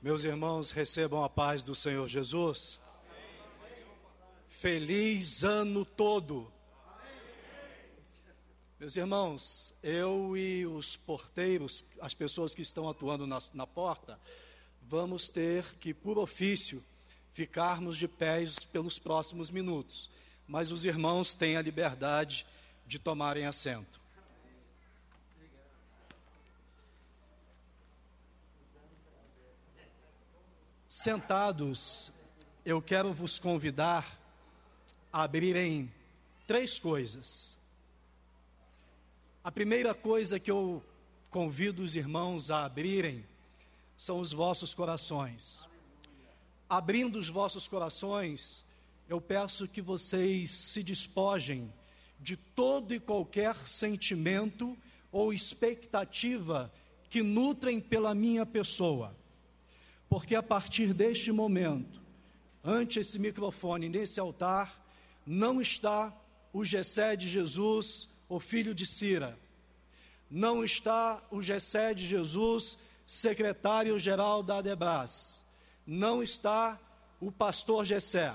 Meus irmãos, recebam a paz do Senhor Jesus. Feliz ano todo. Meus irmãos, eu e os porteiros, as pessoas que estão atuando na, na porta, vamos ter que, por ofício, ficarmos de pés pelos próximos minutos. Mas os irmãos têm a liberdade de tomarem assento. Sentados, eu quero vos convidar a abrirem três coisas. A primeira coisa que eu convido os irmãos a abrirem são os vossos corações. Abrindo os vossos corações, eu peço que vocês se despojem de todo e qualquer sentimento ou expectativa que nutrem pela minha pessoa porque a partir deste momento, ante esse microfone, nesse altar, não está o Gessé de Jesus, o filho de Cira. Não está o Gessé de Jesus, secretário-geral da Adebras. Não está o pastor Gessé.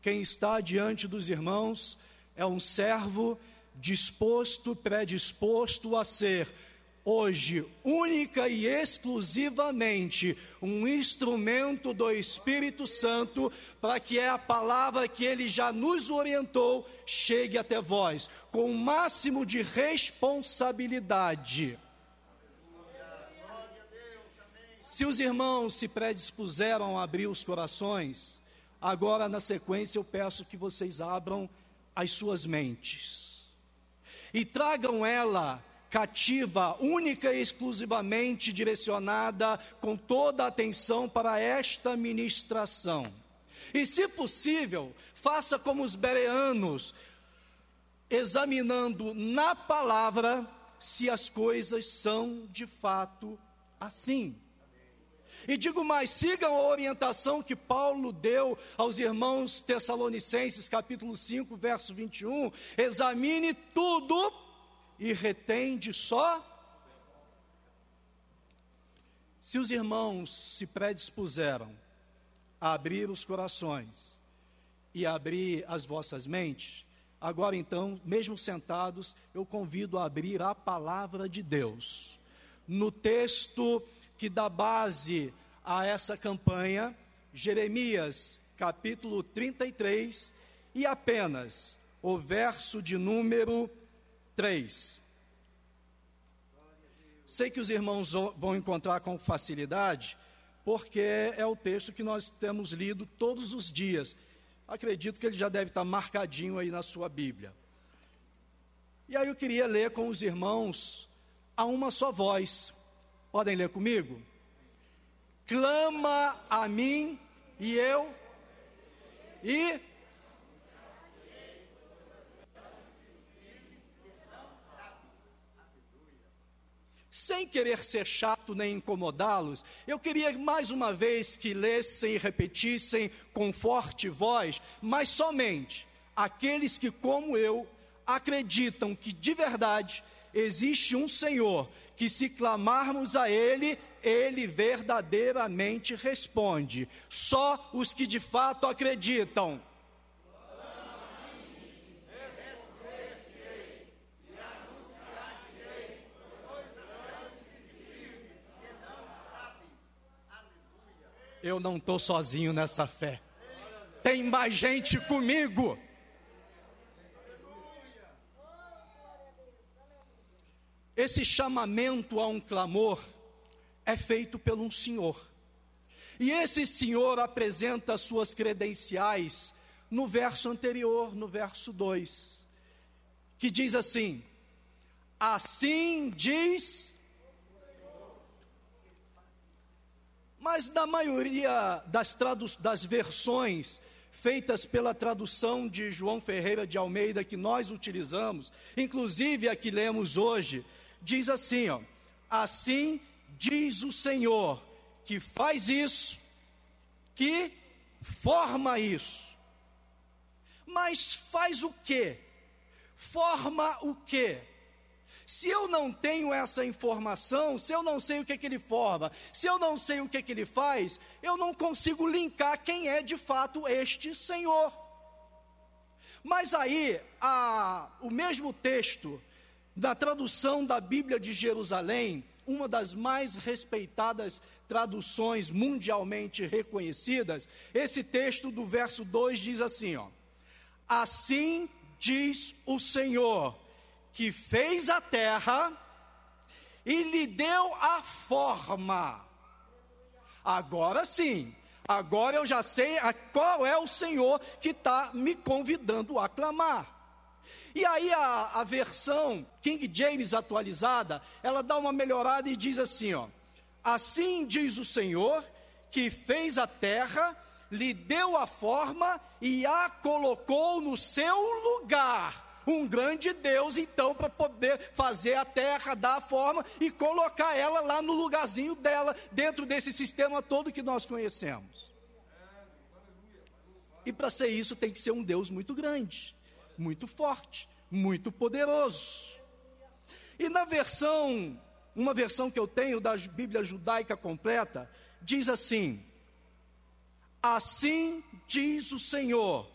Quem está diante dos irmãos é um servo disposto, predisposto a ser hoje, única e exclusivamente, um instrumento do Espírito Santo para que é a palavra que ele já nos orientou chegue até vós, com o máximo de responsabilidade. Se os irmãos se predispuseram a abrir os corações, agora na sequência eu peço que vocês abram as suas mentes e tragam ela cativa, única e exclusivamente direcionada com toda a atenção para esta ministração. E, se possível, faça como os bereanos, examinando na palavra se as coisas são de fato assim. E digo mais, sigam a orientação que Paulo deu aos irmãos Tessalonicenses, capítulo 5, verso 21. Examine tudo e retende só. Se os irmãos se predispuseram a abrir os corações e abrir as vossas mentes, agora então, mesmo sentados, eu convido a abrir a palavra de Deus. No texto que dá base a essa campanha, Jeremias capítulo 33, e apenas o verso de número 3. Sei que os irmãos vão encontrar com facilidade, porque é o texto que nós temos lido todos os dias. Acredito que ele já deve estar marcadinho aí na sua Bíblia. E aí eu queria ler com os irmãos a uma só voz. Podem ler comigo? Clama a mim e eu e sem querer ser chato nem incomodá-los, eu queria mais uma vez que lessem e repetissem com forte voz, mas somente aqueles que, como eu, acreditam que de verdade existe um Senhor, que se clamarmos a Ele, Ele verdadeiramente responde. Só os que de fato acreditam. Eu não estou sozinho nessa fé. Tem mais gente comigo. Esse chamamento a um clamor é feito pelo um senhor. E esse senhor apresenta suas credenciais no verso anterior, no verso 2, que diz assim: Assim diz Mas na maioria das, das versões feitas pela tradução de João Ferreira de Almeida que nós utilizamos, inclusive a que lemos hoje, diz assim, ó: Assim diz o Senhor, que faz isso, que forma isso. Mas faz o quê? Forma o quê? Se eu não tenho essa informação, se eu não sei o que, que ele forma, se eu não sei o que, que ele faz, eu não consigo linkar quem é de fato este Senhor. Mas aí, a, o mesmo texto, da tradução da Bíblia de Jerusalém, uma das mais respeitadas traduções mundialmente reconhecidas, esse texto do verso 2 diz assim, ó: Assim diz o Senhor, que fez a terra e lhe deu a forma. Agora sim, agora eu já sei qual é o Senhor que está me convidando a clamar. E aí a, a versão King James atualizada, ela dá uma melhorada e diz assim, ó: Assim diz o Senhor que fez a terra, lhe deu a forma e a colocou no seu lugar um grande Deus, então, para poder fazer a terra, dar forma e colocar ela lá no lugarzinho dela, dentro desse sistema todo que nós conhecemos. E para ser isso, tem que ser um Deus muito grande, muito forte, muito poderoso. E na versão, uma versão que eu tenho da Bíblia judaica completa, diz assim: Assim diz o Senhor,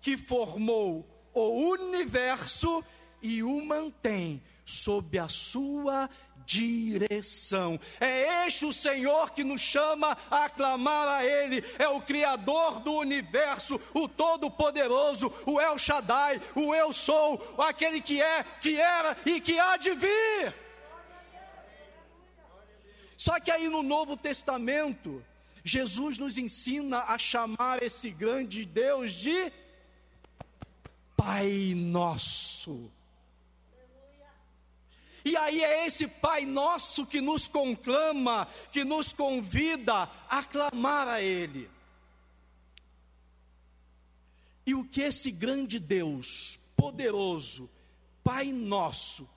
que formou o universo e o mantém sob a sua direção. É este o Senhor que nos chama a clamar a Ele. É o Criador do universo, o Todo-Poderoso, o El Shaddai, o Eu Sou, aquele que é, que era e que há de vir. Só que aí no Novo Testamento, Jesus nos ensina a chamar esse grande Deus de Pai Nosso. E aí é esse Pai Nosso que nos conclama, que nos convida a clamar a Ele. E o que esse grande Deus, poderoso, Pai Nosso,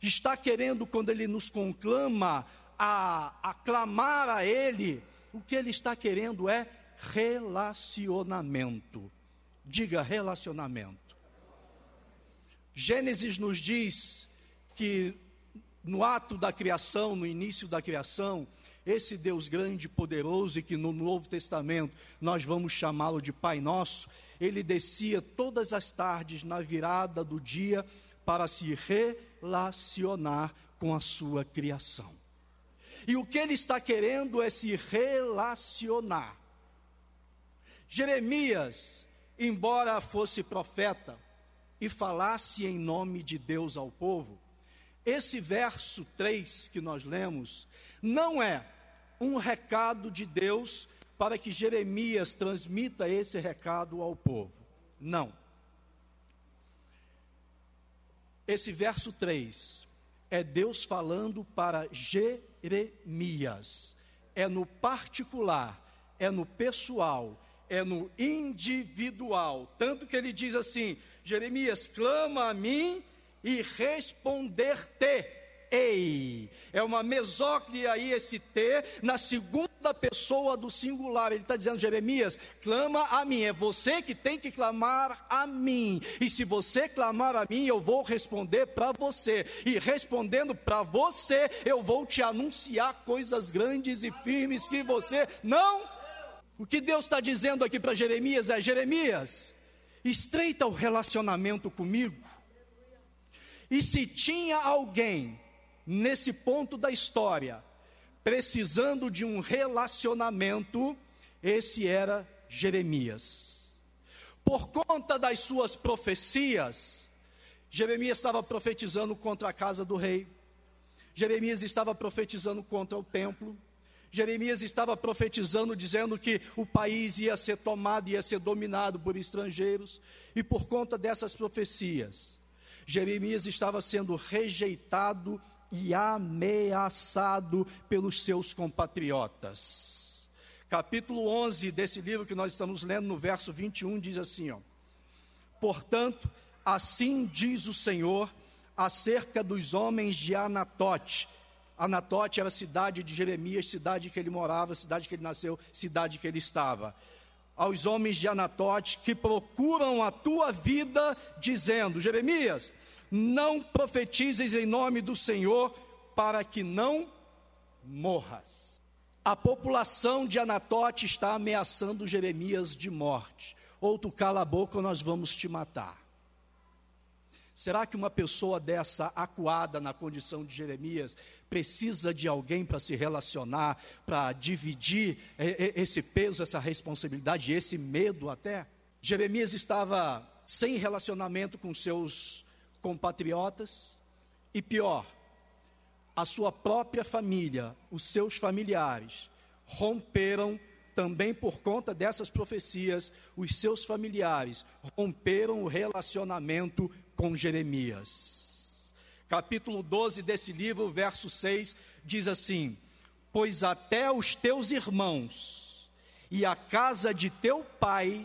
está querendo quando Ele nos conclama a, a clamar a Ele, o que Ele está querendo é relacionamento. Diga relacionamento. Gênesis nos diz que no ato da criação, no início da criação, esse Deus grande poderoso, e que no Novo Testamento nós vamos chamá-lo de Pai Nosso, ele descia todas as tardes na virada do dia para se relacionar com a sua criação. E o que ele está querendo é se relacionar. Jeremias, embora fosse profeta, e falasse em nome de Deus ao povo. Esse verso 3 que nós lemos não é um recado de Deus para que Jeremias transmita esse recado ao povo. Não. Esse verso 3 é Deus falando para Jeremias. É no particular, é no pessoal, é no individual. Tanto que ele diz assim: Jeremias, clama a mim e responder-te. Ei, é uma mesóclise aí esse T, na segunda pessoa do singular. Ele está dizendo, Jeremias, clama a mim. É você que tem que clamar a mim. E se você clamar a mim, eu vou responder para você. E respondendo para você, eu vou te anunciar coisas grandes e firmes que você não. O que Deus está dizendo aqui para Jeremias é: Jeremias, estreita o relacionamento comigo. E se tinha alguém nesse ponto da história precisando de um relacionamento, esse era Jeremias. Por conta das suas profecias, Jeremias estava profetizando contra a casa do rei, Jeremias estava profetizando contra o templo, Jeremias estava profetizando, dizendo que o país ia ser tomado, ia ser dominado por estrangeiros, e por conta dessas profecias, Jeremias estava sendo rejeitado e ameaçado pelos seus compatriotas. Capítulo 11 desse livro que nós estamos lendo, no verso 21, diz assim: ó, Portanto, assim diz o Senhor acerca dos homens de Anatote, Anatote era a cidade de Jeremias, cidade que ele morava, cidade que ele nasceu, cidade que ele estava. Aos homens de Anatote que procuram a tua vida, dizendo: Jeremias, Não profetizes em nome do Senhor, para que não morras. A população de Anatote está ameaçando Jeremias de morte. Ou tu cala a boca ou nós vamos te matar. Será que uma pessoa dessa, acuada na condição de Jeremias, precisa de alguém para se relacionar, para dividir esse peso, essa responsabilidade, esse medo até? Jeremias estava sem relacionamento com seus compatriotas e pior, a sua própria família, os seus familiares, romperam também por conta dessas profecias, os seus familiares romperam o relacionamento com Jeremias. Capítulo 12 desse livro, verso 6, diz assim: Pois até os teus irmãos e a casa de teu pai,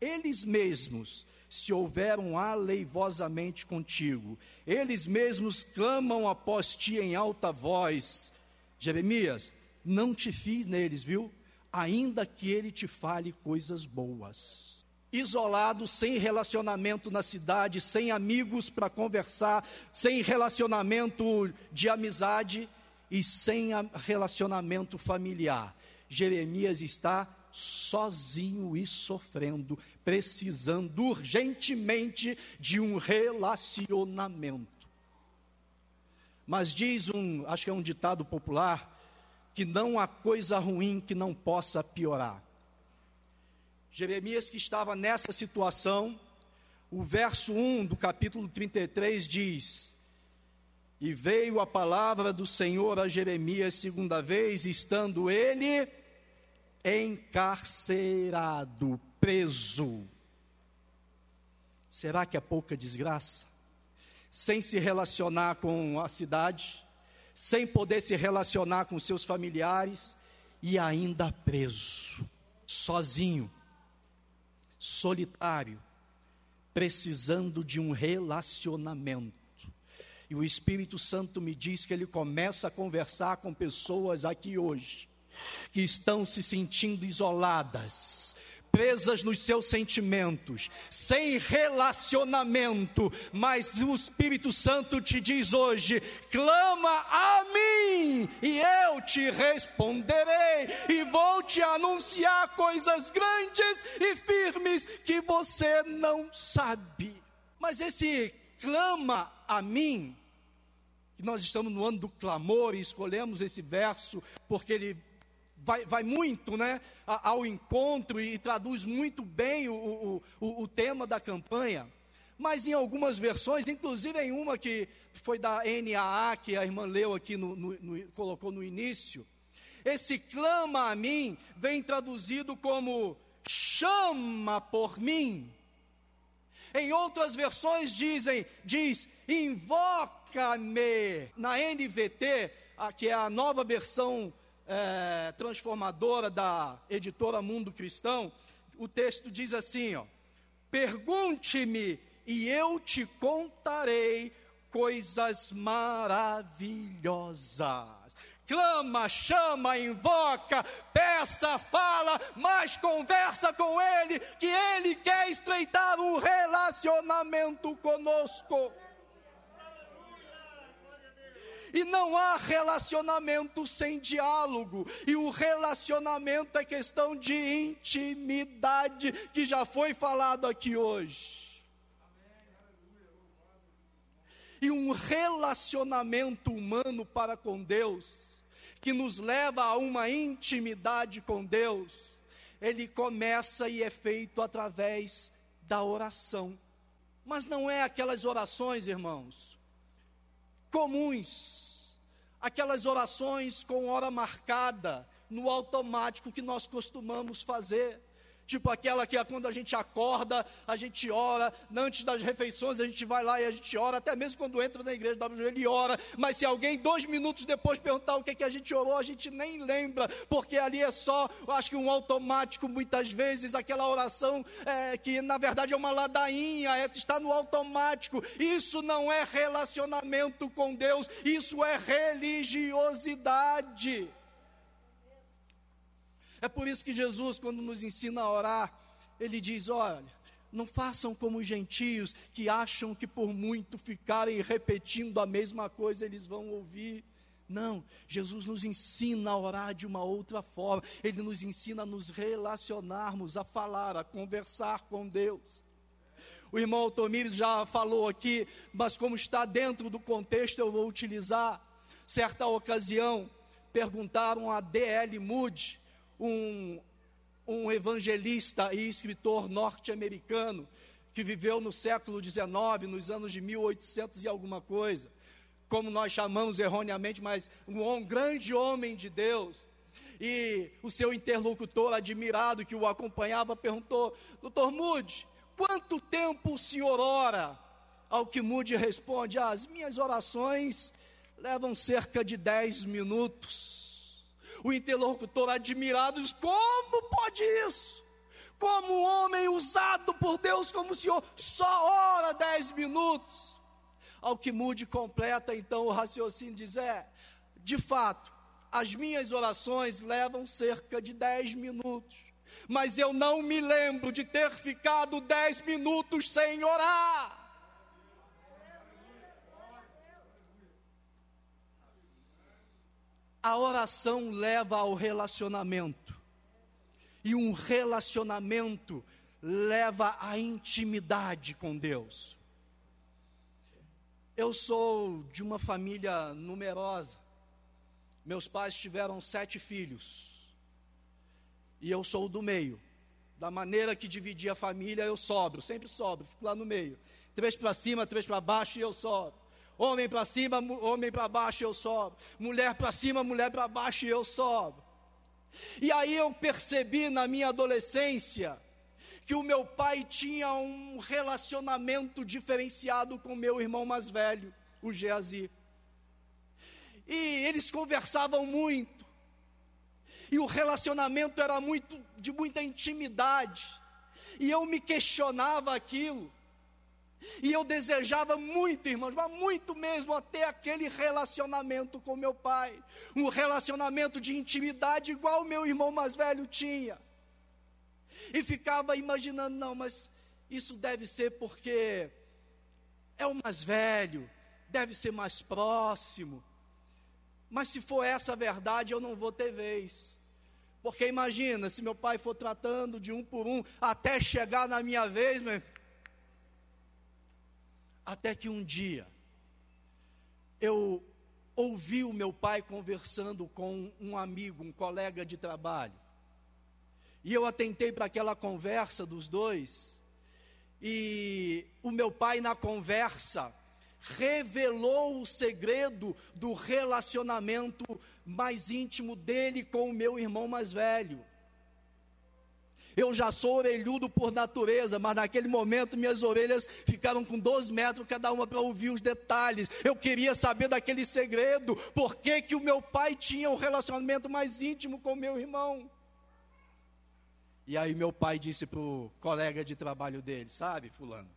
eles mesmos se houveram aleivosamente contigo, eles mesmos clamam após ti em alta voz. Jeremias, não te fiz neles, viu? Ainda que ele te fale coisas boas isolado, sem relacionamento na cidade, sem amigos para conversar, sem relacionamento de amizade e sem relacionamento familiar. Jeremias está sozinho e sofrendo, precisando urgentemente de um relacionamento. Mas diz um, acho que é um ditado popular, que não há coisa ruim que não possa piorar. Jeremias que estava nessa situação, o verso 1 do capítulo 33 diz: E veio a palavra do Senhor a Jeremias segunda vez, estando ele encarcerado, preso. Será que é pouca desgraça? Sem se relacionar com a cidade, sem poder se relacionar com seus familiares e ainda preso, sozinho solitário, precisando de um relacionamento. E o Espírito Santo me diz que ele começa a conversar com pessoas aqui hoje que estão se sentindo isoladas, presas nos seus sentimentos, sem relacionamento, mas o Espírito Santo te diz hoje: clama a mim, e eu te responderei, e vou te anunciar coisas grandes e firmes que você não sabe. Mas esse clama a mim, nós estamos no ano do clamor e escolhemos esse verso porque ele vai, vai muito né, ao encontro e traduz muito bem o, o, o tema da campanha. Mas em algumas versões, inclusive em uma que foi da NAA, que a irmã leu aqui, no, no, no, colocou no início, esse clama a mim vem traduzido como chama por mim. Em outras versões dizem, diz, invoca-me. Na NVT, que é a nova versão é, transformadora da editora Mundo Cristão, o texto diz assim: ó, pergunte-me e eu te contarei coisas maravilhosas. Clama, chama, invoca, peça, fala, mas conversa com Ele, que Ele quer estreitar um relacionamento conosco. E não há relacionamento sem diálogo. E o relacionamento é questão de intimidade, que já foi falado aqui hoje. E um relacionamento humano para com Deus, que nos leva a uma intimidade com Deus, ele começa e é feito através da oração. Mas não é aquelas orações, irmãos, comuns, aquelas orações com hora marcada, no automático que nós costumamos fazer. Tipo aquela que é quando a gente acorda, a gente ora, antes das refeições a gente vai lá e a gente ora, até mesmo quando entra na igreja, dobra o ora. Mas se alguém dois minutos depois perguntar o que, que a gente orou, a gente nem lembra, porque ali é só, acho que um automático muitas vezes, aquela oração é, que na verdade é uma ladainha, é, está no automático. Isso não é relacionamento com Deus, isso é religiosidade. É por isso que Jesus, quando nos ensina a orar, ele diz: olha, não façam como os gentios que acham que por muito ficarem repetindo a mesma coisa eles vão ouvir. Não, Jesus nos ensina a orar de uma outra forma, Ele nos ensina a nos relacionarmos, a falar, a conversar com Deus. O irmão Tomires já falou aqui, mas como está dentro do contexto, eu vou utilizar. Certa ocasião, perguntaram a D.L. Moody, um, um evangelista e escritor norte-americano, que viveu no século XIX, nos anos de 1800 e alguma coisa como nós chamamos erroneamente, mas um grande homem de Deus. E o seu interlocutor, admirado que o acompanhava, perguntou: Doutor Mude, quanto tempo o senhor ora? Ao que Mude responde: ah, As minhas orações levam cerca de 10 minutos. O interlocutor, admirado, diz: Como pode isso? Como um homem usado por Deus como o senhor só ora 10 minutos? ao que mude completa então o raciocínio diz: é, de fato, as minhas orações levam cerca de 10 minutos, mas eu não me lembro de ter ficado 10 minutos sem orar. A oração leva ao relacionamento, e um relacionamento leva à intimidade com Deus. Eu sou de uma família numerosa. Meus pais tiveram sete filhos. E eu sou do meio. Da maneira que dividi a família, eu sobro, sempre sobro, fico lá no meio. Três para cima, três para baixo e eu sobro. Homem para cima, homem para baixo eu sobro. Mulher para cima, mulher para baixo eu sobro. E aí eu percebi na minha adolescência que o meu pai tinha um relacionamento diferenciado com meu irmão mais velho, o Geazi. E eles conversavam muito. E o relacionamento era muito de muita intimidade. E eu me questionava aquilo. E eu desejava muito, irmãos, mas muito mesmo, até aquele relacionamento com meu pai. Um relacionamento de intimidade igual o meu irmão mais velho tinha e ficava imaginando, não, mas isso deve ser porque é o mais velho, deve ser mais próximo. Mas se for essa a verdade, eu não vou ter vez. Porque imagina, se meu pai for tratando de um por um, até chegar na minha vez, meu... até que um dia eu ouvi o meu pai conversando com um amigo, um colega de trabalho. E eu atentei para aquela conversa dos dois. E o meu pai, na conversa, revelou o segredo do relacionamento mais íntimo dele com o meu irmão mais velho. Eu já sou orelhudo por natureza, mas naquele momento minhas orelhas ficaram com 12 metros cada uma para ouvir os detalhes. Eu queria saber daquele segredo, por que, que o meu pai tinha um relacionamento mais íntimo com meu irmão. E aí meu pai disse para o colega de trabalho dele, sabe, fulano?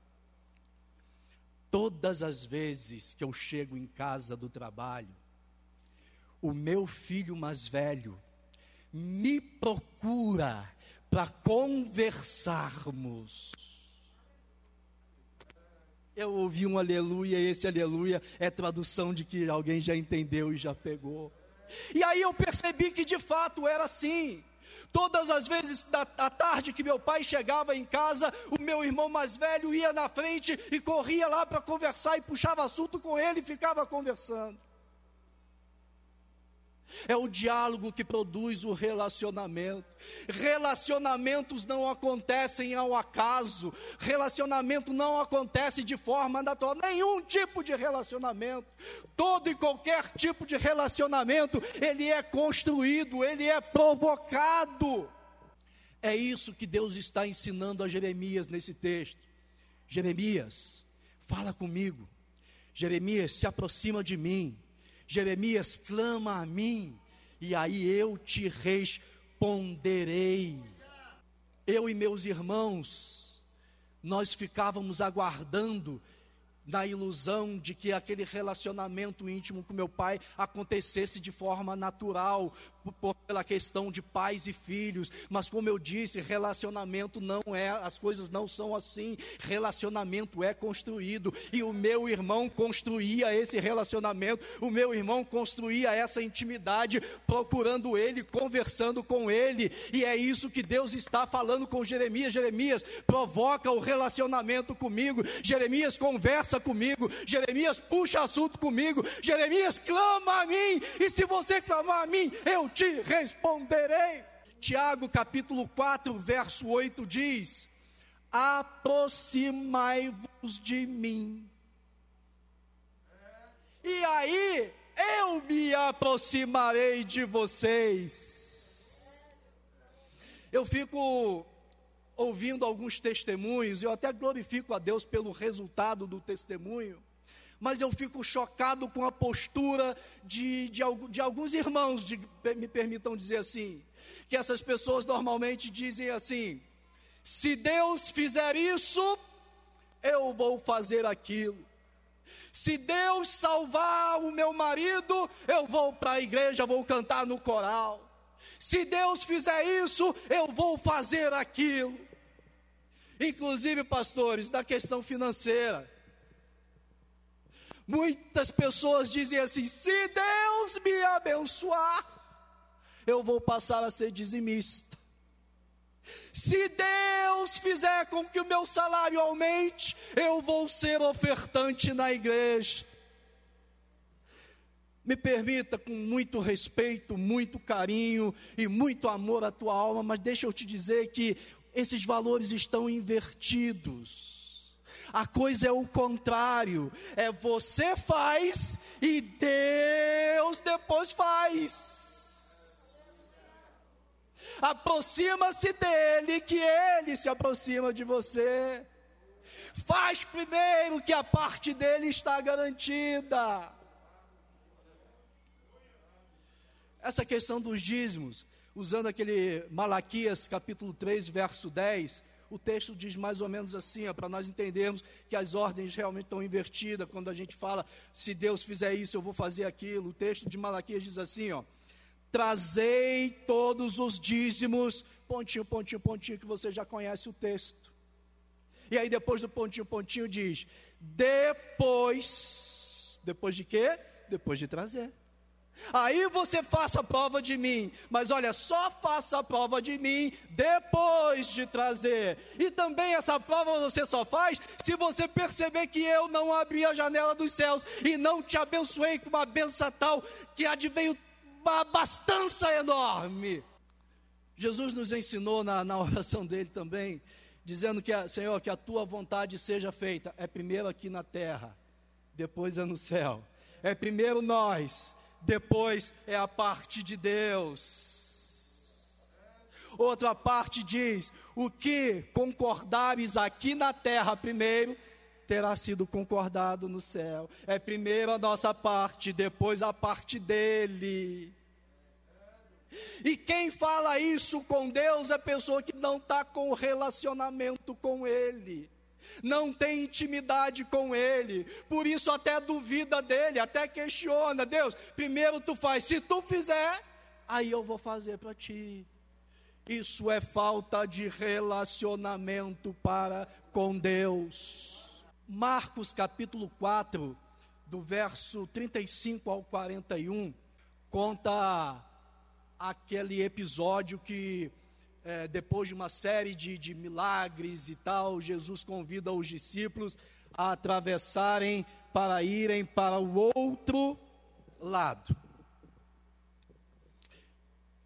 Todas as vezes que eu chego em casa do trabalho, o meu filho mais velho me procura para conversarmos. Eu ouvi um aleluia, e esse aleluia é tradução de que alguém já entendeu e já pegou. E aí eu percebi que de fato era assim. Todas as vezes da tarde que meu pai chegava em casa, o meu irmão mais velho ia na frente e corria lá para conversar e puxava assunto com ele e ficava conversando. É o diálogo que produz o relacionamento. Relacionamentos não acontecem ao acaso. Relacionamento não acontece de forma natural. Nenhum tipo de relacionamento. Todo e qualquer tipo de relacionamento, ele é construído, ele é provocado. É isso que Deus está ensinando a Jeremias nesse texto. Jeremias, fala comigo. Jeremias, se aproxima de mim. Jeremias clama a mim, e aí eu te responderei. Eu e meus irmãos, nós ficávamos aguardando na ilusão de que aquele relacionamento íntimo com meu pai acontecesse de forma natural, pela questão de pais e filhos, mas como eu disse, relacionamento não é, as coisas não são assim. Relacionamento é construído e o meu irmão construía esse relacionamento, o meu irmão construía essa intimidade, procurando ele, conversando com ele, e é isso que Deus está falando com Jeremias. Jeremias provoca o relacionamento comigo, Jeremias conversa comigo, Jeremias puxa assunto comigo, Jeremias clama a mim, e se você clamar a mim, eu te responderei. Tiago capítulo 4, verso 8 diz: Aproximai-vos de mim. E aí eu me aproximarei de vocês. Eu fico ouvindo alguns testemunhos, eu até glorifico a Deus pelo resultado do testemunho mas eu fico chocado com a postura de, de, de alguns irmãos, de, me permitam dizer assim, que essas pessoas normalmente dizem assim: se Deus fizer isso, eu vou fazer aquilo. Se Deus salvar o meu marido, eu vou para a igreja, vou cantar no coral. Se Deus fizer isso, eu vou fazer aquilo. Inclusive, pastores, da questão financeira. Muitas pessoas dizem assim: se Deus me abençoar, eu vou passar a ser dizimista. Se Deus fizer com que o meu salário aumente, eu vou ser ofertante na igreja. Me permita, com muito respeito, muito carinho e muito amor à tua alma, mas deixa eu te dizer que esses valores estão invertidos. A coisa é o contrário. É você faz e Deus depois faz. Aproxima-se dele, que ele se aproxima de você. Faz primeiro que a parte dele está garantida. Essa questão dos dízimos, usando aquele Malaquias capítulo 3, verso 10, o texto diz mais ou menos assim, para nós entendermos que as ordens realmente estão invertidas. Quando a gente fala, se Deus fizer isso, eu vou fazer aquilo. O texto de Malaquias diz assim: ó, trazei todos os dízimos, pontinho, pontinho, pontinho, que você já conhece o texto. E aí depois do pontinho, pontinho diz: depois, depois de quê? Depois de trazer. Aí você faça a prova de mim, mas olha, só faça a prova de mim depois de trazer. E também essa prova você só faz se você perceber que eu não abri a janela dos céus e não te abençoei com uma benção tal que adveio uma abastança enorme. Jesus nos ensinou na, na oração dele também, dizendo que, Senhor, que a tua vontade seja feita. É primeiro aqui na terra, depois é no céu. É primeiro nós depois é a parte de Deus. Outra parte diz: o que concordares aqui na terra primeiro, terá sido concordado no céu. É primeiro a nossa parte, depois a parte dele. E quem fala isso com Deus é pessoa que não está com relacionamento com Ele não tem intimidade com Ele, por isso até duvida dele, até questiona: Deus, primeiro tu faz, se tu fizer, aí eu vou fazer para ti. Isso é falta de relacionamento para com Deus. Marcos capítulo 4, do verso 35 ao 41, conta aquele episódio que é, depois de uma série de, de milagres e tal, Jesus convida os discípulos a atravessarem para irem para o outro lado.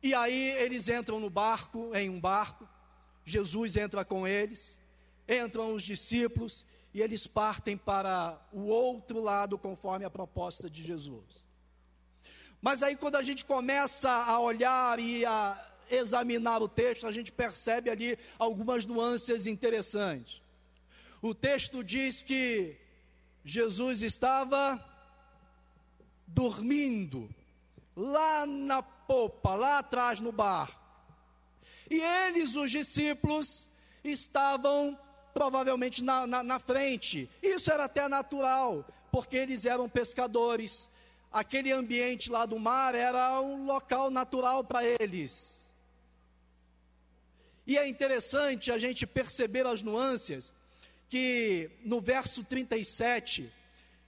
E aí eles entram no barco, em um barco, Jesus entra com eles, entram os discípulos e eles partem para o outro lado conforme a proposta de Jesus. Mas aí quando a gente começa a olhar e a examinar o texto, a gente percebe ali algumas nuances interessantes. O texto diz que Jesus estava dormindo lá na popa, lá atrás no barco. E eles, os discípulos, estavam provavelmente na, na, na frente. Isso era até natural, porque eles eram pescadores. Aquele ambiente lá do mar era um local natural para eles. E é interessante a gente perceber as nuances, que no verso 37,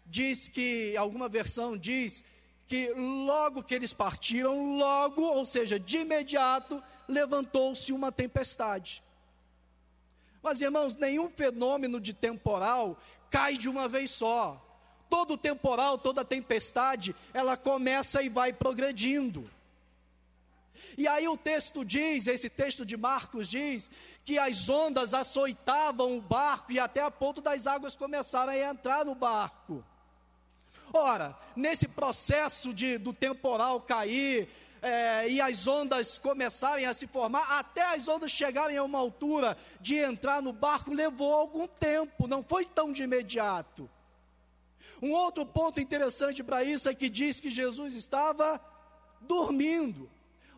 diz que, alguma versão diz, que logo que eles partiram, logo, ou seja, de imediato, levantou-se uma tempestade. Mas irmãos, nenhum fenômeno de temporal cai de uma vez só. Todo temporal, toda tempestade, ela começa e vai progredindo. E aí o texto diz, esse texto de Marcos diz, que as ondas açoitavam o barco e até a ponto das águas começaram a entrar no barco. Ora, nesse processo de, do temporal cair, é, e as ondas começarem a se formar, até as ondas chegarem a uma altura de entrar no barco, levou algum tempo, não foi tão de imediato. Um outro ponto interessante para isso é que diz que Jesus estava dormindo.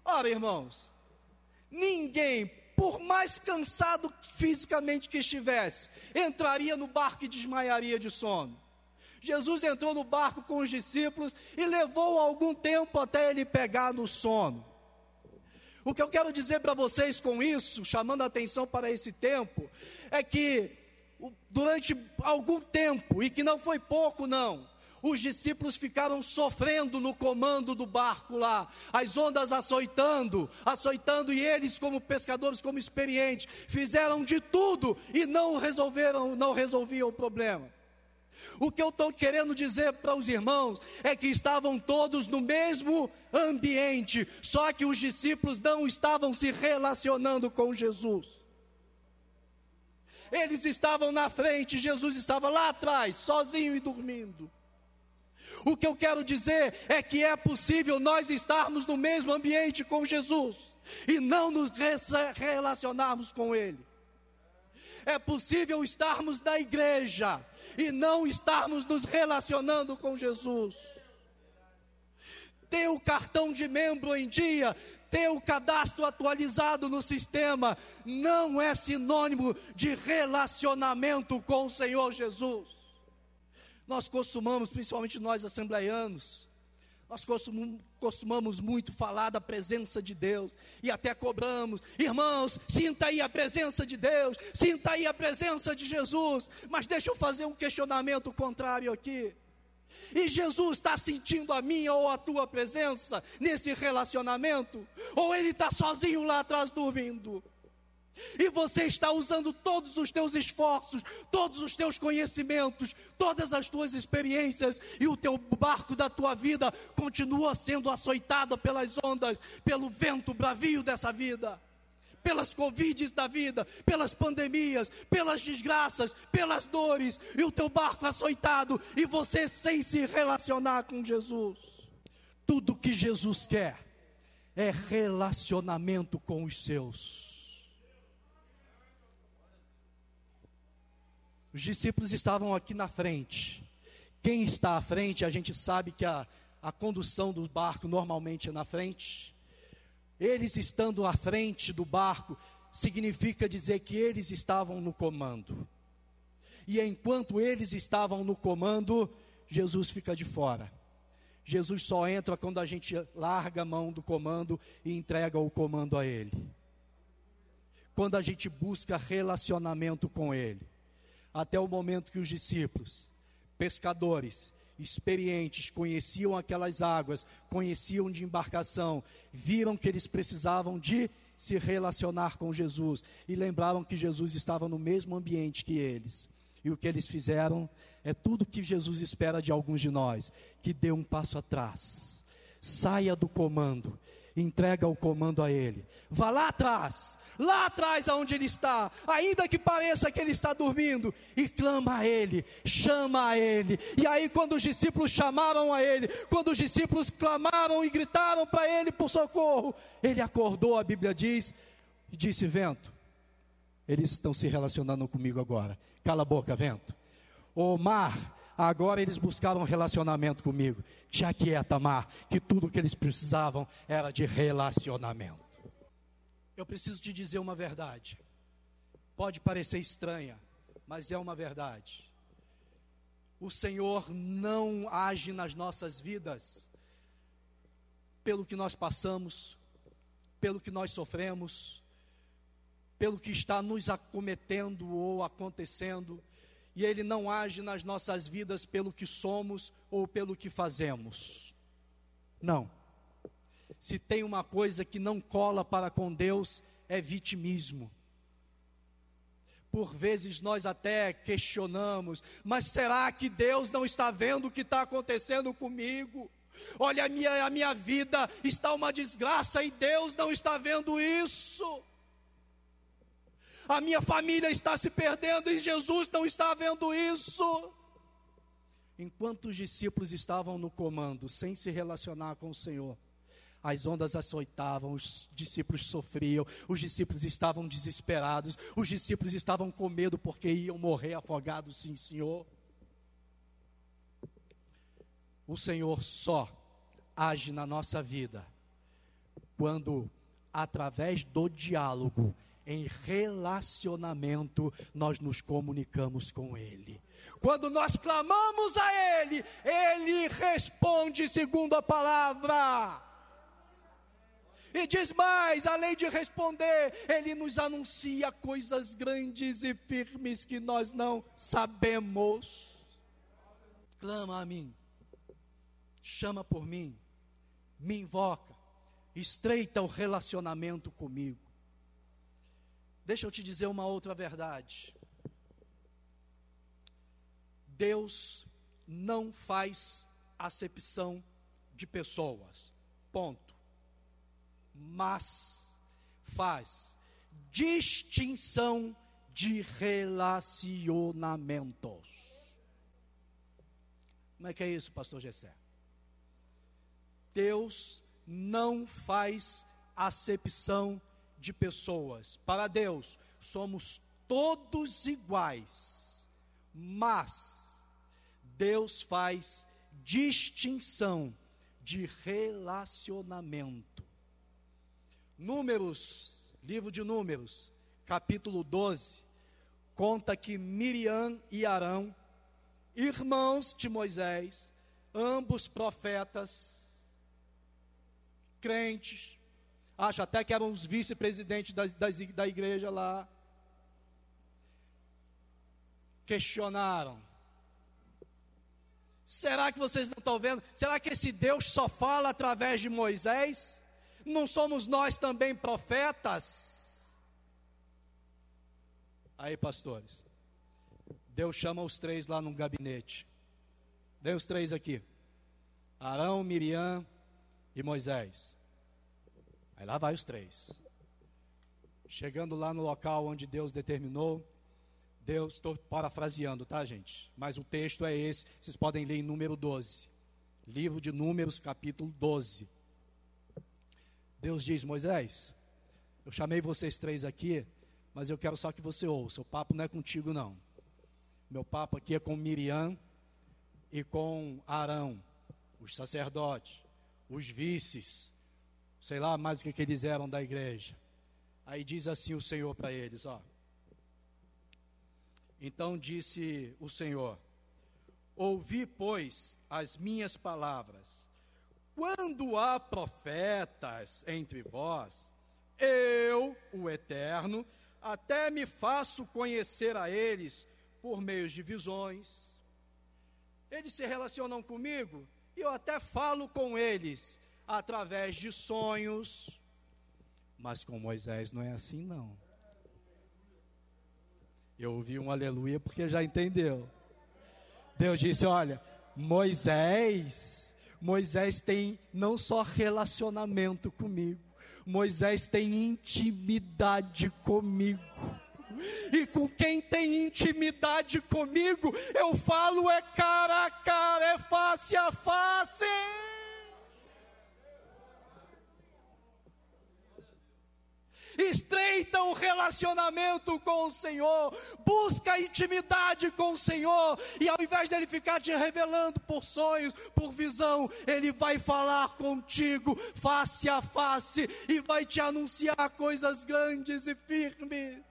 Ora, irmãos, ninguém, por mais cansado fisicamente que estivesse, entraria no barco e desmaiaria de sono. Jesus entrou no barco com os discípulos e levou algum tempo até ele pegar no sono. O que eu quero dizer para vocês com isso, chamando a atenção para esse tempo, é que durante algum tempo, e que não foi pouco não, os discípulos ficaram sofrendo no comando do barco lá, as ondas açoitando, açoitando, e eles, como pescadores, como experientes, fizeram de tudo e não resolveram, não resolviam o problema. O que eu estou querendo dizer para os irmãos é que estavam todos no mesmo ambiente, só que os discípulos não estavam se relacionando com Jesus. Eles estavam na frente, Jesus estava lá atrás, sozinho e dormindo. O que eu quero dizer é que é possível nós estarmos no mesmo ambiente com Jesus e não nos relacionarmos com Ele. É possível estarmos na igreja e não estarmos nos relacionando com Jesus. Ter o cartão de membro em dia, ter o cadastro atualizado no sistema, não é sinônimo de relacionamento com o Senhor Jesus. Nós costumamos, principalmente nós assembleianos, nós costumamos muito falar da presença de Deus e até cobramos, irmãos, sinta aí a presença de Deus, sinta aí a presença de Jesus. Mas deixa eu fazer um questionamento contrário aqui. E Jesus está sentindo a minha ou a tua presença nesse relacionamento? Ou ele está sozinho lá atrás dormindo? E você está usando todos os teus esforços, todos os teus conhecimentos, todas as tuas experiências, e o teu barco da tua vida continua sendo açoitado pelas ondas, pelo vento bravio dessa vida, pelas covides da vida, pelas pandemias, pelas desgraças, pelas dores, e o teu barco açoitado, e você sem se relacionar com Jesus. Tudo que Jesus quer é relacionamento com os seus. Os discípulos estavam aqui na frente. Quem está à frente, a gente sabe que a, a condução do barco normalmente é na frente. Eles estando à frente do barco, significa dizer que eles estavam no comando. E enquanto eles estavam no comando, Jesus fica de fora. Jesus só entra quando a gente larga a mão do comando e entrega o comando a Ele. Quando a gente busca relacionamento com Ele até o momento que os discípulos, pescadores, experientes, conheciam aquelas águas, conheciam de embarcação, viram que eles precisavam de se relacionar com Jesus e lembravam que Jesus estava no mesmo ambiente que eles. E o que eles fizeram é tudo que Jesus espera de alguns de nós, que dê um passo atrás, saia do comando entrega o comando a ele. Vá lá atrás, lá atrás aonde ele está, ainda que pareça que ele está dormindo, e clama a ele, chama a ele. E aí quando os discípulos chamaram a ele, quando os discípulos clamaram e gritaram para ele por socorro, ele acordou, a Bíblia diz, e disse: "Vento, eles estão se relacionando comigo agora. Cala a boca, vento. O mar, Agora eles buscaram um relacionamento comigo. Te aquieta, Mar, que tudo que eles precisavam era de relacionamento. Eu preciso te dizer uma verdade. Pode parecer estranha, mas é uma verdade. O Senhor não age nas nossas vidas pelo que nós passamos, pelo que nós sofremos, pelo que está nos acometendo ou acontecendo, e Ele não age nas nossas vidas pelo que somos ou pelo que fazemos. Não. Se tem uma coisa que não cola para com Deus, é vitimismo. Por vezes nós até questionamos, mas será que Deus não está vendo o que está acontecendo comigo? Olha, a minha, a minha vida está uma desgraça e Deus não está vendo isso. A minha família está se perdendo e Jesus não está vendo isso. Enquanto os discípulos estavam no comando, sem se relacionar com o Senhor, as ondas açoitavam, os discípulos sofriam, os discípulos estavam desesperados, os discípulos estavam com medo porque iam morrer afogados, sim, Senhor. O Senhor só age na nossa vida quando, através do diálogo, em relacionamento, nós nos comunicamos com Ele. Quando nós clamamos a Ele, Ele responde segundo a palavra. E diz mais, além de responder, Ele nos anuncia coisas grandes e firmes que nós não sabemos. Clama a mim, chama por mim, me invoca, estreita o relacionamento comigo. Deixa eu te dizer uma outra verdade. Deus não faz acepção de pessoas. Ponto. Mas faz distinção de relacionamentos. Como é que é isso, pastor Gessé? Deus não faz acepção de pessoas. Para Deus, somos todos iguais, mas Deus faz distinção de relacionamento. Números, livro de Números, capítulo 12, conta que Miriam e Arão, irmãos de Moisés, ambos profetas, crentes, acho até que eram os vice-presidentes da, da, da igreja lá, questionaram. Será que vocês não estão vendo? Será que esse Deus só fala através de Moisés? Não somos nós também profetas? Aí, pastores, Deus chama os três lá no gabinete. Vem os três aqui: Arão, Miriam e Moisés. Aí lá vai os três. Chegando lá no local onde Deus determinou, Deus, estou parafraseando, tá, gente? Mas o texto é esse, vocês podem ler em número 12. Livro de Números, capítulo 12. Deus diz: Moisés, eu chamei vocês três aqui, mas eu quero só que você ouça. O papo não é contigo, não. Meu papo aqui é com Miriam e com Arão, os sacerdotes, os vices, sei lá mais o que, que eles eram da igreja. Aí diz assim o Senhor para eles, ó. Então disse o Senhor: Ouvi, pois, as minhas palavras. Quando há profetas entre vós, eu, o Eterno, até me faço conhecer a eles por meio de visões. Eles se relacionam comigo e eu até falo com eles através de sonhos. Mas com Moisés não é assim, não. Eu ouvi um aleluia porque já entendeu. Deus disse: Olha, Moisés, Moisés tem não só relacionamento comigo, Moisés tem intimidade comigo. E com quem tem intimidade comigo, eu falo é cara a cara, é face a face. Estreita o relacionamento com o Senhor, busca intimidade com o Senhor, e ao invés dele ficar te revelando por sonhos, por visão, ele vai falar contigo face a face e vai te anunciar coisas grandes e firmes.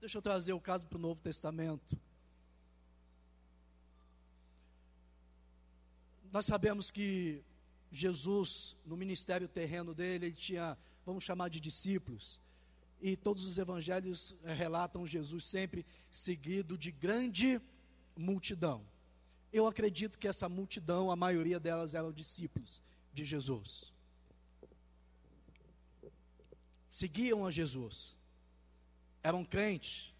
Deixa eu trazer o caso para o Novo Testamento. Nós sabemos que Jesus, no ministério terreno dele, ele tinha, vamos chamar de discípulos, e todos os evangelhos eh, relatam Jesus sempre seguido de grande multidão. Eu acredito que essa multidão, a maioria delas eram discípulos de Jesus. Seguiam a Jesus. Eram crentes.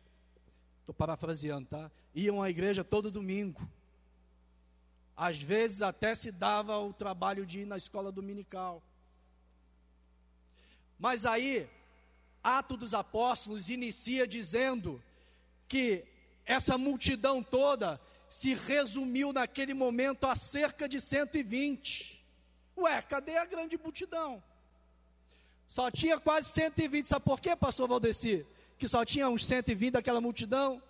Estou parafraseando, tá? Iam à igreja todo domingo. Às vezes até se dava o trabalho de ir na escola dominical. Mas aí, Ato dos Apóstolos inicia dizendo que essa multidão toda se resumiu naquele momento a cerca de 120. Ué, cadê a grande multidão? Só tinha quase 120. Sabe por quê, pastor Valdeci? Que só tinha uns 120 daquela multidão?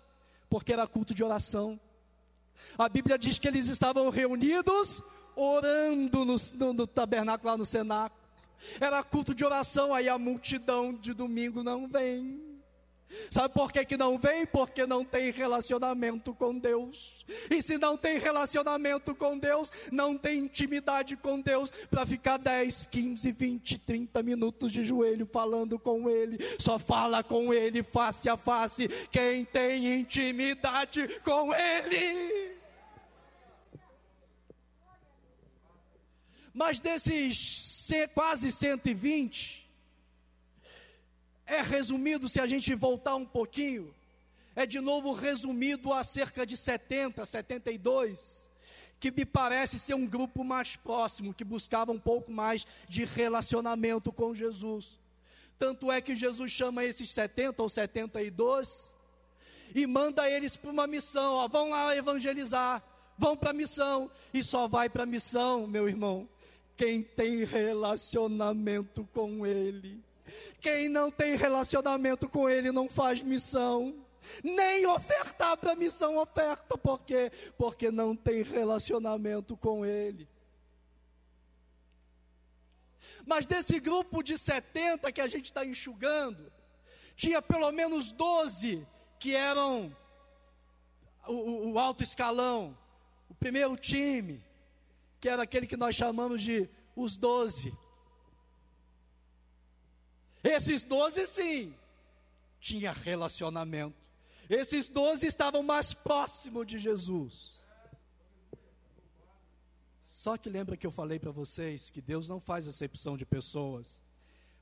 Porque era culto de oração. A Bíblia diz que eles estavam reunidos orando no, no, no tabernáculo lá no cenáculo. Era culto de oração, aí a multidão de domingo não vem. Sabe por que, que não vem? Porque não tem relacionamento com Deus. E se não tem relacionamento com Deus, não tem intimidade com Deus para ficar 10, 15, 20, 30 minutos de joelho falando com Ele. Só fala com Ele face a face quem tem intimidade com Ele. Mas desses quase 120, é resumido, se a gente voltar um pouquinho, é de novo resumido a cerca de 70, 72, que me parece ser um grupo mais próximo, que buscava um pouco mais de relacionamento com Jesus. Tanto é que Jesus chama esses 70 ou 72 e manda eles para uma missão, ó, vão lá evangelizar, vão para a missão, e só vai para a missão, meu irmão, quem tem relacionamento com Ele. Quem não tem relacionamento com Ele não faz missão. Nem ofertar para missão oferta, por quê? Porque não tem relacionamento com Ele. Mas desse grupo de 70 que a gente está enxugando, tinha pelo menos 12 que eram o, o, alto escalão, o primeiro time, que era aquele que nós chamamos de os 12. Esses doze, sim, tinha relacionamento. Esses doze estavam mais próximos de Jesus. Só que lembra que eu falei para vocês que Deus não faz acepção de pessoas,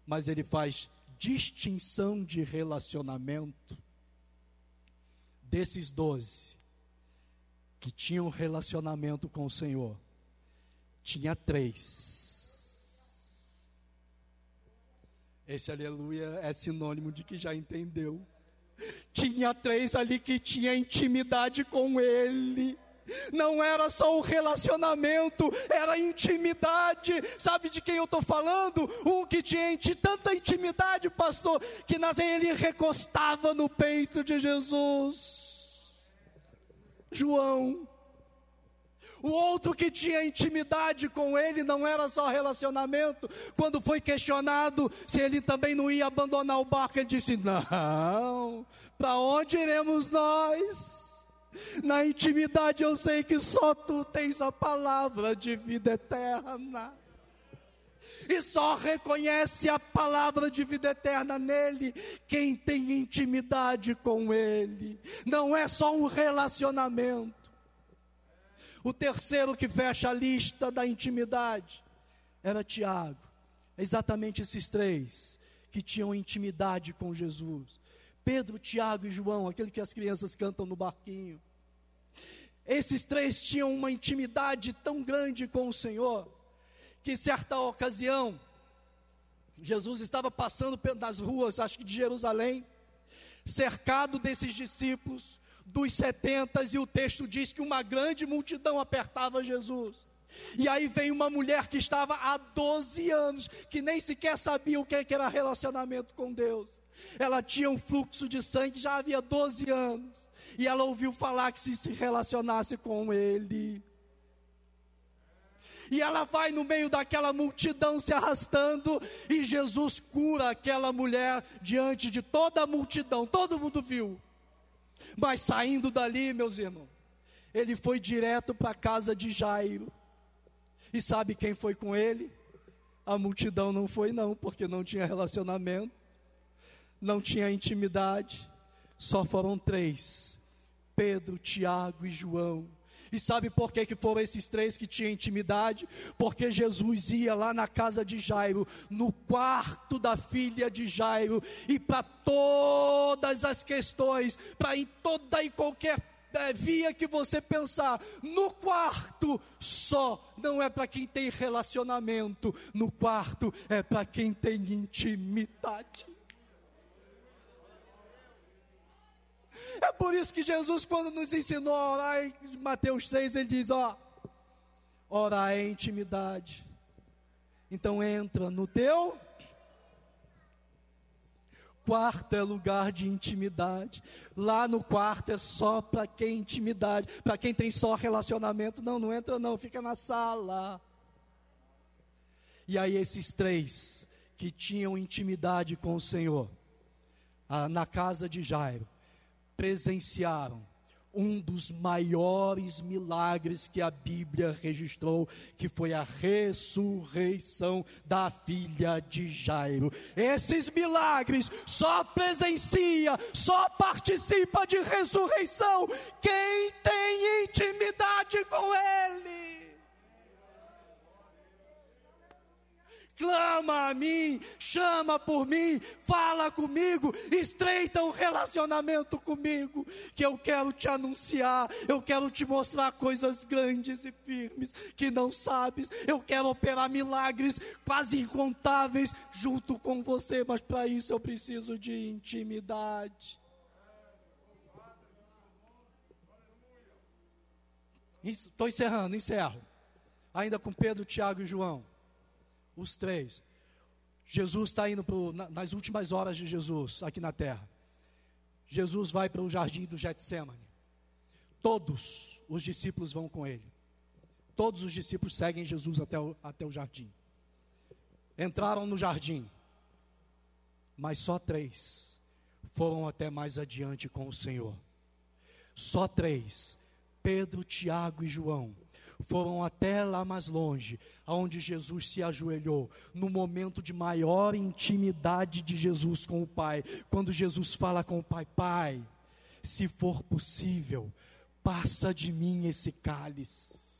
mas Ele faz distinção de relacionamento. Desses doze que tinham relacionamento com o Senhor, tinha três Esse aleluia é sinônimo de que já entendeu. Tinha três ali que tinha intimidade com ele. Não era só o relacionamento, era intimidade. Sabe de quem eu estou falando? Um que tinha tanta intimidade, pastor, que nas ele recostava no peito de Jesus. João. O outro que tinha intimidade com ele não era só relacionamento. Quando foi questionado se ele também não ia abandonar o barco, ele disse: Não, para onde iremos nós? Na intimidade eu sei que só tu tens a palavra de vida eterna e só reconhece a palavra de vida eterna nele quem tem intimidade com ele. Não é só um relacionamento. O terceiro que fecha a lista da intimidade era Tiago. É exatamente esses três que tinham intimidade com Jesus. Pedro, Tiago e João, aquele que as crianças cantam no barquinho. Esses três tinham uma intimidade tão grande com o Senhor, que certa ocasião, Jesus estava passando nas ruas, acho que de Jerusalém, cercado desses discípulos, dos setentas, e o texto diz que uma grande multidão apertava Jesus. E aí vem uma mulher que estava há 12 anos, que nem sequer sabia o que era relacionamento com Deus. Ela tinha um fluxo de sangue já havia 12 anos. E ela ouviu falar que se se relacionasse com Ele. E ela vai no meio daquela multidão se arrastando, e Jesus cura aquela mulher diante de toda a multidão, todo mundo viu. Mas saindo dali, meus irmãos, ele foi direto para a casa de Jairo. E sabe quem foi com ele? A multidão não foi, não, porque não tinha relacionamento, não tinha intimidade. Só foram três: Pedro, Tiago e João. E sabe por que, que foram esses três que tinham intimidade? Porque Jesus ia lá na casa de Jairo, no quarto da filha de Jairo, e para todas as questões, para em toda e qualquer é, via que você pensar, no quarto só, não é para quem tem relacionamento, no quarto é para quem tem intimidade. É por isso que Jesus, quando nos ensinou a orar em Mateus 6, ele diz: Ó, orar é intimidade. Então entra no teu quarto é lugar de intimidade. Lá no quarto é só para quem intimidade, para quem tem só relacionamento. Não, não entra não, fica na sala. E aí esses três que tinham intimidade com o Senhor, ah, na casa de Jairo, presenciaram um dos maiores milagres que a Bíblia registrou, que foi a ressurreição da filha de Jairo. Esses milagres só presencia, só participa de ressurreição quem tem intimidade com Ele. Clama a mim, chama por mim, fala comigo, estreita um relacionamento comigo, que eu quero te anunciar, eu quero te mostrar coisas grandes e firmes que não sabes, eu quero operar milagres quase incontáveis junto com você, mas para isso eu preciso de intimidade. Estou encerrando, encerro. Ainda com Pedro, Tiago e João os três. Jesus está indo pro, nas últimas horas de Jesus aqui na terra. Jesus vai para o jardim do Getsemane. Todos os discípulos vão com ele. Todos os discípulos seguem Jesus até o, até o jardim. Entraram no jardim, mas só três foram até mais adiante com o Senhor. Só três: Pedro, Tiago e João foram até lá mais longe, aonde Jesus se ajoelhou, no momento de maior intimidade de Jesus com o Pai, quando Jesus fala com o Pai: Pai, se for possível, passa de mim esse cálice.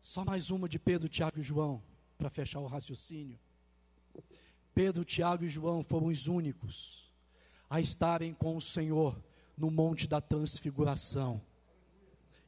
Só mais uma de Pedro, Tiago e João, para fechar o raciocínio. Pedro, Tiago e João foram os únicos a estarem com o Senhor no Monte da Transfiguração.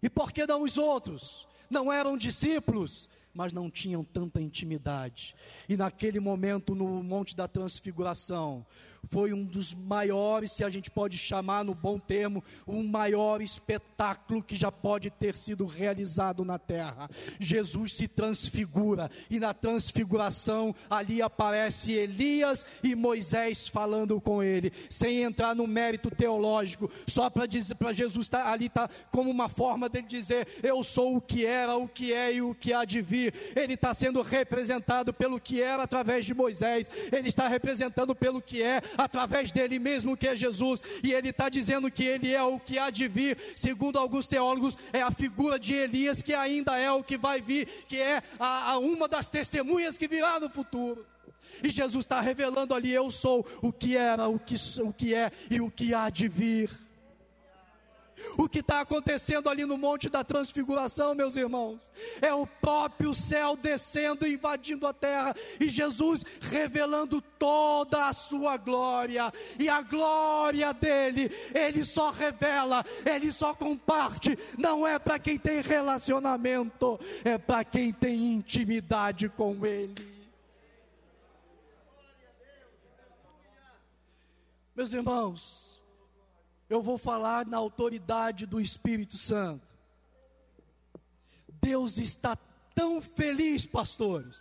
E por que não os outros? Não eram discípulos, mas não tinham tanta intimidade. E naquele momento, no Monte da Transfiguração, foi um dos maiores, se a gente pode chamar no bom termo, um maior espetáculo que já pode ter sido realizado na terra. Jesus se transfigura e na transfiguração ali aparece Elias e Moisés falando com ele, sem entrar no mérito teológico, só para dizer para Jesus tá, ali tá como uma forma dele dizer: eu sou o que era, o que é e o que há de vir. Ele está sendo representado pelo que era através de Moisés. Ele está representando pelo que é através dele mesmo, que é Jesus, e ele está dizendo que ele é o que há de vir, segundo alguns teólogos, é a figura de Elias, que ainda é o que vai vir, que é a, a uma das testemunhas que virá no futuro. E Jesus está revelando ali: eu sou o que era, o que, o que é e o que há de vir. O que está acontecendo ali no Monte da Transfiguração, meus irmãos, é o próprio céu descendo e invadindo a terra, e Jesus revelando toda a sua glória, e a glória dele, ele só revela, ele só comparte, não é para quem tem relacionamento, é para quem tem intimidade com ele. Meus irmãos, eu vou falar na autoridade do Espírito Santo. Deus está tão feliz, pastores.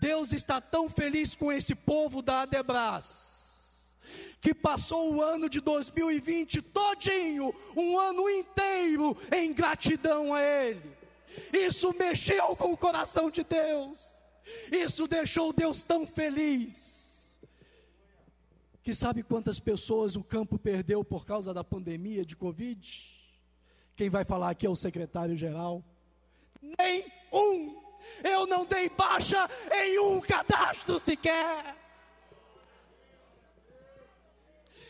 Deus está tão feliz com esse povo da Adebras, que passou o ano de 2020 todinho, um ano inteiro em gratidão a Ele. Isso mexeu com o coração de Deus. Isso deixou Deus tão feliz. Que sabe quantas pessoas o campo perdeu por causa da pandemia de Covid? Quem vai falar aqui é o secretário-geral. Nem um. Eu não dei baixa em um cadastro sequer.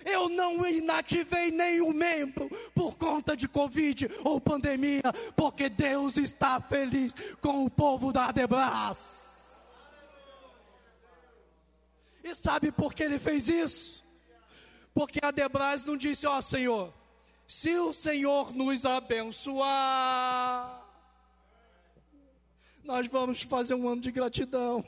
Eu não inativei nenhum membro por conta de Covid ou pandemia, porque Deus está feliz com o povo da Adebras. E sabe por que ele fez isso? Porque a Debras não disse, ó oh, Senhor, se o Senhor nos abençoar, nós vamos fazer um ano de gratidão.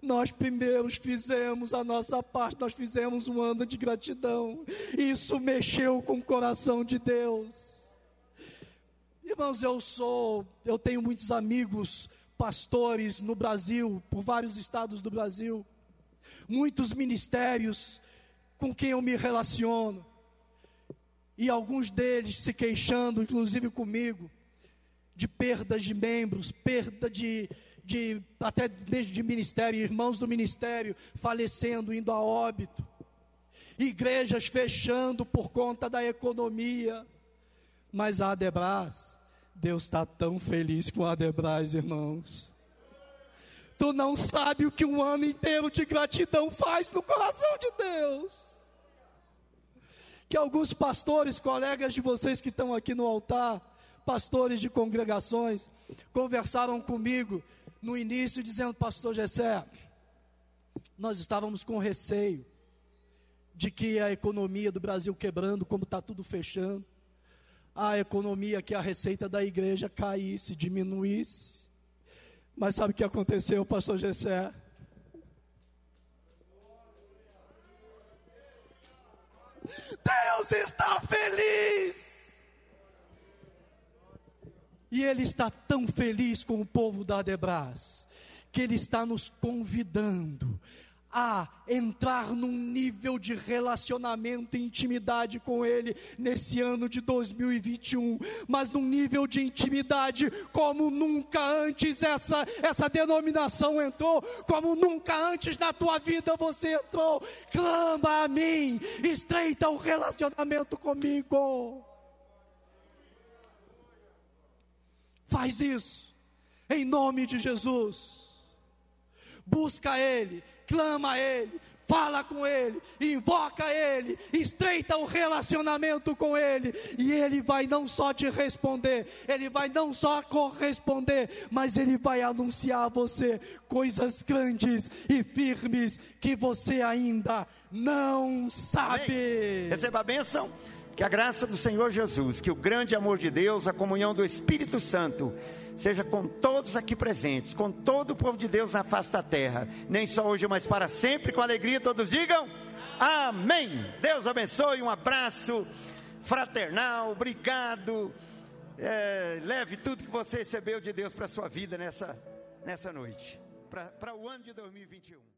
Nós primeiros fizemos a nossa parte, nós fizemos um ano de gratidão. Isso mexeu com o coração de Deus. Irmãos, eu sou, eu tenho muitos amigos pastores no Brasil, por vários estados do Brasil muitos ministérios com quem eu me relaciono, e alguns deles se queixando, inclusive comigo, de perdas de membros, perda de, de até mesmo de ministério, irmãos do ministério falecendo, indo a óbito, igrejas fechando por conta da economia, mas a Adebras, Deus está tão feliz com a Adebras, irmãos. Tu não sabe o que um ano inteiro de gratidão faz no coração de Deus. Que alguns pastores, colegas de vocês que estão aqui no altar, pastores de congregações, conversaram comigo no início, dizendo: Pastor Gessé, nós estávamos com receio de que a economia do Brasil quebrando, como está tudo fechando, a economia, que a receita da igreja caísse, diminuísse. Mas sabe o que aconteceu, pastor Gessé? Deus está feliz. E Ele está tão feliz com o povo da Adebras, que Ele está nos convidando a entrar num nível de relacionamento e intimidade com Ele nesse ano de 2021, mas num nível de intimidade como nunca antes essa, essa denominação entrou, como nunca antes na tua vida você entrou. Clama a mim, estreita o um relacionamento comigo. Faz isso, em nome de Jesus. Busca Ele clama a Ele, fala com Ele, invoca Ele, estreita o relacionamento com Ele, e Ele vai não só te responder, Ele vai não só corresponder, mas Ele vai anunciar a você coisas grandes e firmes que você ainda não sabe. Amém. Receba a bênção. Que a graça do Senhor Jesus, que o grande amor de Deus, a comunhão do Espírito Santo, seja com todos aqui presentes, com todo o povo de Deus na face da terra, nem só hoje, mas para sempre, com alegria, todos digam amém. Deus abençoe, um abraço fraternal, obrigado. É, leve tudo que você recebeu de Deus para a sua vida nessa, nessa noite, para o ano de 2021.